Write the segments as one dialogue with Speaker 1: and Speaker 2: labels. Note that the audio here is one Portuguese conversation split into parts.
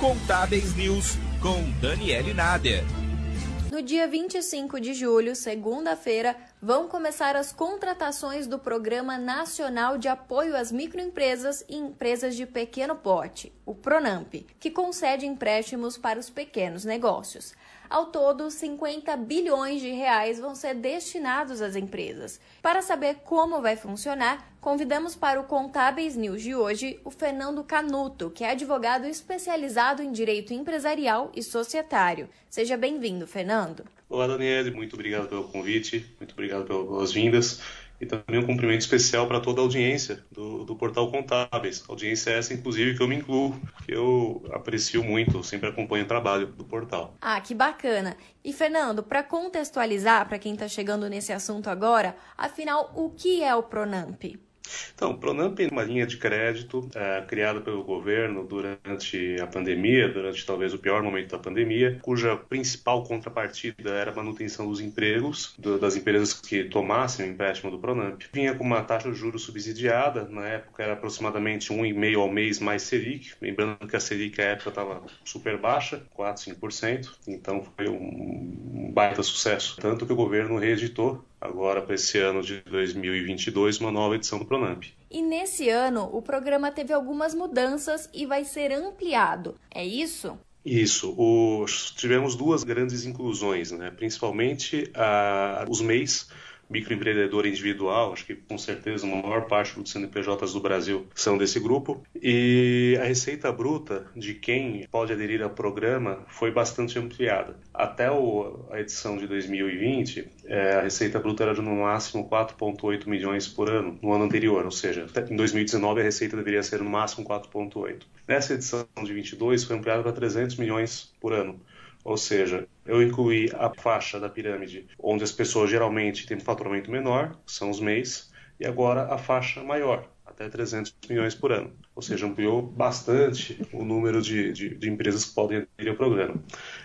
Speaker 1: Contábeis News com Daniele Nader.
Speaker 2: No dia 25 de julho, segunda-feira, vão começar as contratações do Programa Nacional de Apoio às Microempresas e Empresas de Pequeno Porte, o PRONAMP, que concede empréstimos para os pequenos negócios. Ao todo, 50 bilhões de reais vão ser destinados às empresas. Para saber como vai funcionar, convidamos para o Contábeis News de hoje o Fernando Canuto, que é advogado especializado em direito empresarial e societário. Seja bem-vindo, Fernando.
Speaker 3: Olá, Daniele, muito obrigado pelo convite, muito obrigado pelas boas-vindas e também um cumprimento especial para toda a audiência do, do Portal Contábeis. Audiência essa, inclusive, que eu me incluo, que eu aprecio muito, sempre acompanho o trabalho do portal.
Speaker 2: Ah, que bacana! E, Fernando, para contextualizar, para quem está chegando nesse assunto agora, afinal, o que é o Pronamp?
Speaker 3: Então, o Pronamp é uma linha de crédito é, criada pelo governo durante a pandemia, durante talvez o pior momento da pandemia, cuja principal contrapartida era a manutenção dos empregos do, das empresas que tomassem o empréstimo do Pronamp. Vinha com uma taxa de juros subsidiada, na época era aproximadamente 1,5% ao mês mais Selic, lembrando que a Selic na época estava super baixa, 4, 5%, então foi um baita sucesso. Tanto que o governo reeditou agora para esse ano de 2022 uma nova edição do Pronamp.
Speaker 2: E nesse ano o programa teve algumas mudanças e vai ser ampliado. É isso?
Speaker 3: Isso. O, tivemos duas grandes inclusões, né? principalmente a, os MEIs microempreendedor individual, acho que com certeza a maior parte dos CNPJs do Brasil são desse grupo. E a receita bruta de quem pode aderir ao programa foi bastante ampliada. Até o, a edição de 2020, é, a receita bruta era de no máximo 4,8 milhões por ano no ano anterior, ou seja, em 2019 a receita deveria ser no máximo 4,8. Nessa edição de 22 foi ampliada para 300 milhões por ano. Ou seja, eu incluí a faixa da pirâmide onde as pessoas geralmente têm um faturamento menor, são os MEIs, e agora a faixa maior, até 300 milhões por ano. Ou seja, ampliou bastante o número de, de, de empresas que podem aderir ao programa.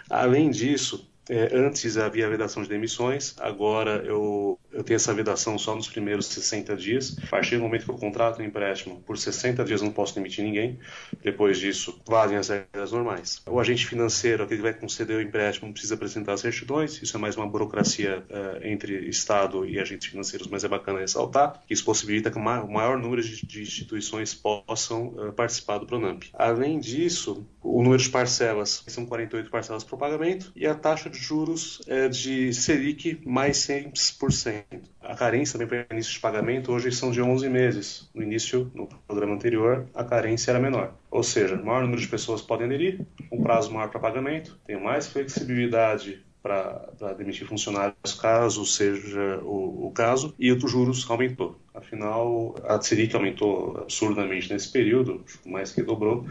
Speaker 3: Além disso, é, antes havia a vedação de demissões, agora eu, eu tenho essa vedação só nos primeiros 60 dias. A partir do momento que eu contrato um empréstimo, por 60 dias eu não posso demitir ninguém. Depois disso, valem as regras normais. O agente financeiro, aquele que vai conceder o empréstimo, precisa apresentar as certidões. Isso é mais uma burocracia uh, entre Estado e agentes financeiros, mas é bacana ressaltar. Isso possibilita que o maior número de, de instituições possam uh, participar do Pronamp. Além disso, o número de parcelas são 48 parcelas por pagamento e a taxa de juros é de Selic mais 100%. A carência também para início de pagamento hoje são de 11 meses. No início, no programa anterior, a carência era menor. Ou seja, maior número de pessoas podem aderir, um prazo maior para pagamento, tem mais flexibilidade para demitir funcionários, caso seja o, o caso, e o juros aumentou. Afinal, a Selic aumentou absurdamente nesse período, mais que dobrou,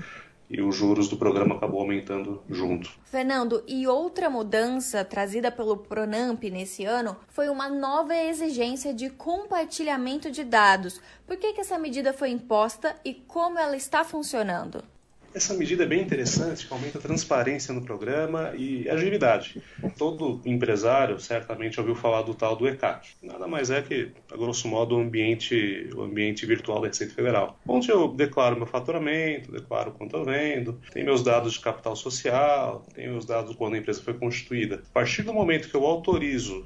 Speaker 3: e os juros do programa acabou aumentando junto.
Speaker 2: Fernando, e outra mudança trazida pelo Pronamp nesse ano foi uma nova exigência de compartilhamento de dados. Por que, que essa medida foi imposta e como ela está funcionando?
Speaker 3: Essa medida é bem interessante, que aumenta a transparência no programa e agilidade. Todo empresário certamente ouviu falar do tal do ECAC. Nada mais é que, a grosso modo, o ambiente, o ambiente virtual da Receita Federal, onde eu declaro meu faturamento, declaro quanto eu vendo, tenho meus dados de capital social, tenho meus dados quando a empresa foi constituída. A partir do momento que eu autorizo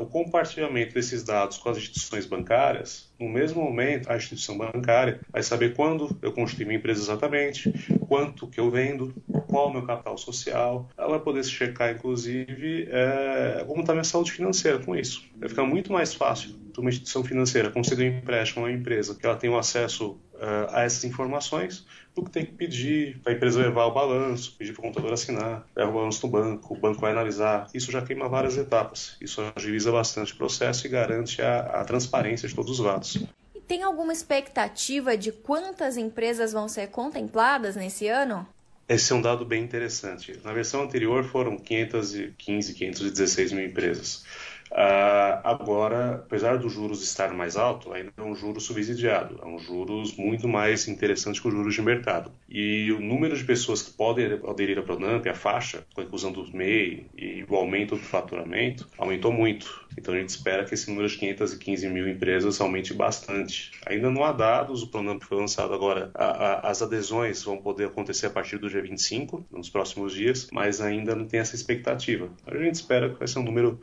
Speaker 3: o compartilhamento desses dados com as instituições bancárias, no mesmo momento, a instituição bancária vai saber quando eu constituí minha empresa exatamente, quanto que eu vendo, qual o meu capital social. Ela vai poder se checar, inclusive, é, como está minha saúde financeira com isso. Vai ficar muito mais fácil uma instituição financeira conceder um empréstimo a uma empresa que ela tem um acesso uh, a essas informações do que tem que pedir para a empresa levar o balanço, pedir para o contador assinar, levar o balanço no banco, o banco vai analisar. Isso já queima várias etapas. Isso agiliza bastante o processo e garante a, a transparência de todos os lados.
Speaker 2: E tem alguma expectativa de quantas empresas vão ser contempladas nesse ano?
Speaker 3: Esse é um dado bem interessante. Na versão anterior foram 515, 516 mil empresas. Uh, agora, apesar dos juros estar mais alto, ainda é um juro subsidiado, é um juros muito mais interessante que os juros de mercado. E o número de pessoas que podem aderir à Pronamp, a faixa, com a inclusão do MEI e o aumento do faturamento, aumentou muito. Então a gente espera que esse número de 515 mil empresas aumente bastante. Ainda não há dados, o Pronamp foi lançado agora, a, a, as adesões vão poder acontecer a partir do dia 25, nos próximos dias, mas ainda não tem essa expectativa. A gente espera que vai ser um número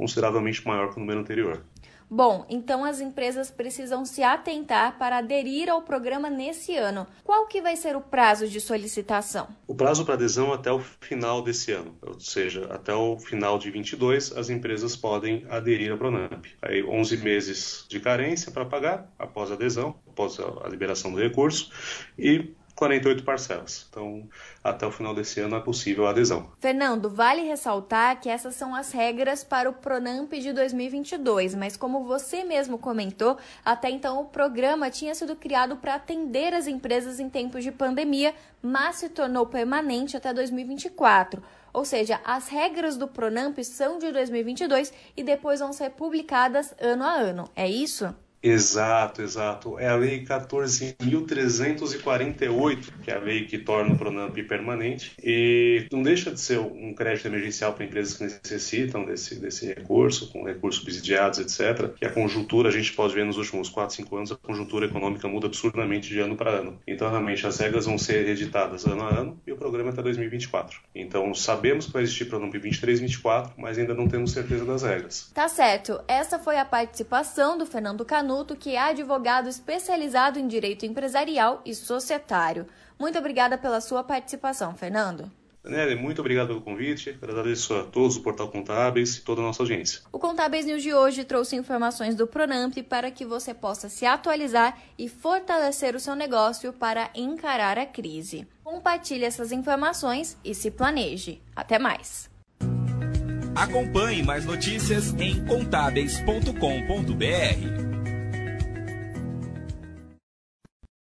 Speaker 3: consideravelmente maior que o número anterior.
Speaker 2: Bom, então as empresas precisam se atentar para aderir ao programa nesse ano. Qual que vai ser o prazo de solicitação?
Speaker 3: O prazo para adesão é até o final desse ano, ou seja, até o final de 22 as empresas podem aderir à Pronamp. Aí 11 meses de carência para pagar após a adesão, após a liberação do recurso e 48 parcelas. Então, até o final desse ano é possível a adesão.
Speaker 2: Fernando, vale ressaltar que essas são as regras para o Pronamp de 2022, mas como você mesmo comentou, até então o programa tinha sido criado para atender as empresas em tempos de pandemia, mas se tornou permanente até 2024. Ou seja, as regras do Pronamp são de 2022 e depois vão ser publicadas ano a ano. É isso?
Speaker 3: Exato, exato. É a Lei 14.348, que é a lei que torna o Pronamp permanente, e não deixa de ser um crédito emergencial para empresas que necessitam desse, desse recurso, com recursos subsidiados, etc. E a conjuntura, a gente pode ver nos últimos 4, 5 anos, a conjuntura econômica muda absurdamente de ano para ano. Então, realmente, as regras vão ser editadas ano a ano e o programa é até 2024. Então, sabemos que vai existir Pronamp 23 24, mas ainda não temos certeza das regras.
Speaker 2: Tá certo. Essa foi a participação do Fernando Canu Canuto, que é advogado especializado em direito empresarial e societário. Muito obrigada pela sua participação, Fernando.
Speaker 3: Daniela, muito obrigado pelo convite. Agradeço a todos do Portal Contábeis e toda a nossa audiência.
Speaker 2: O Contábeis News de hoje trouxe informações do Pronamp para que você possa se atualizar e fortalecer o seu negócio para encarar a crise. Compartilhe essas informações e se planeje. Até mais.
Speaker 1: Acompanhe mais notícias em contábeis.com.br.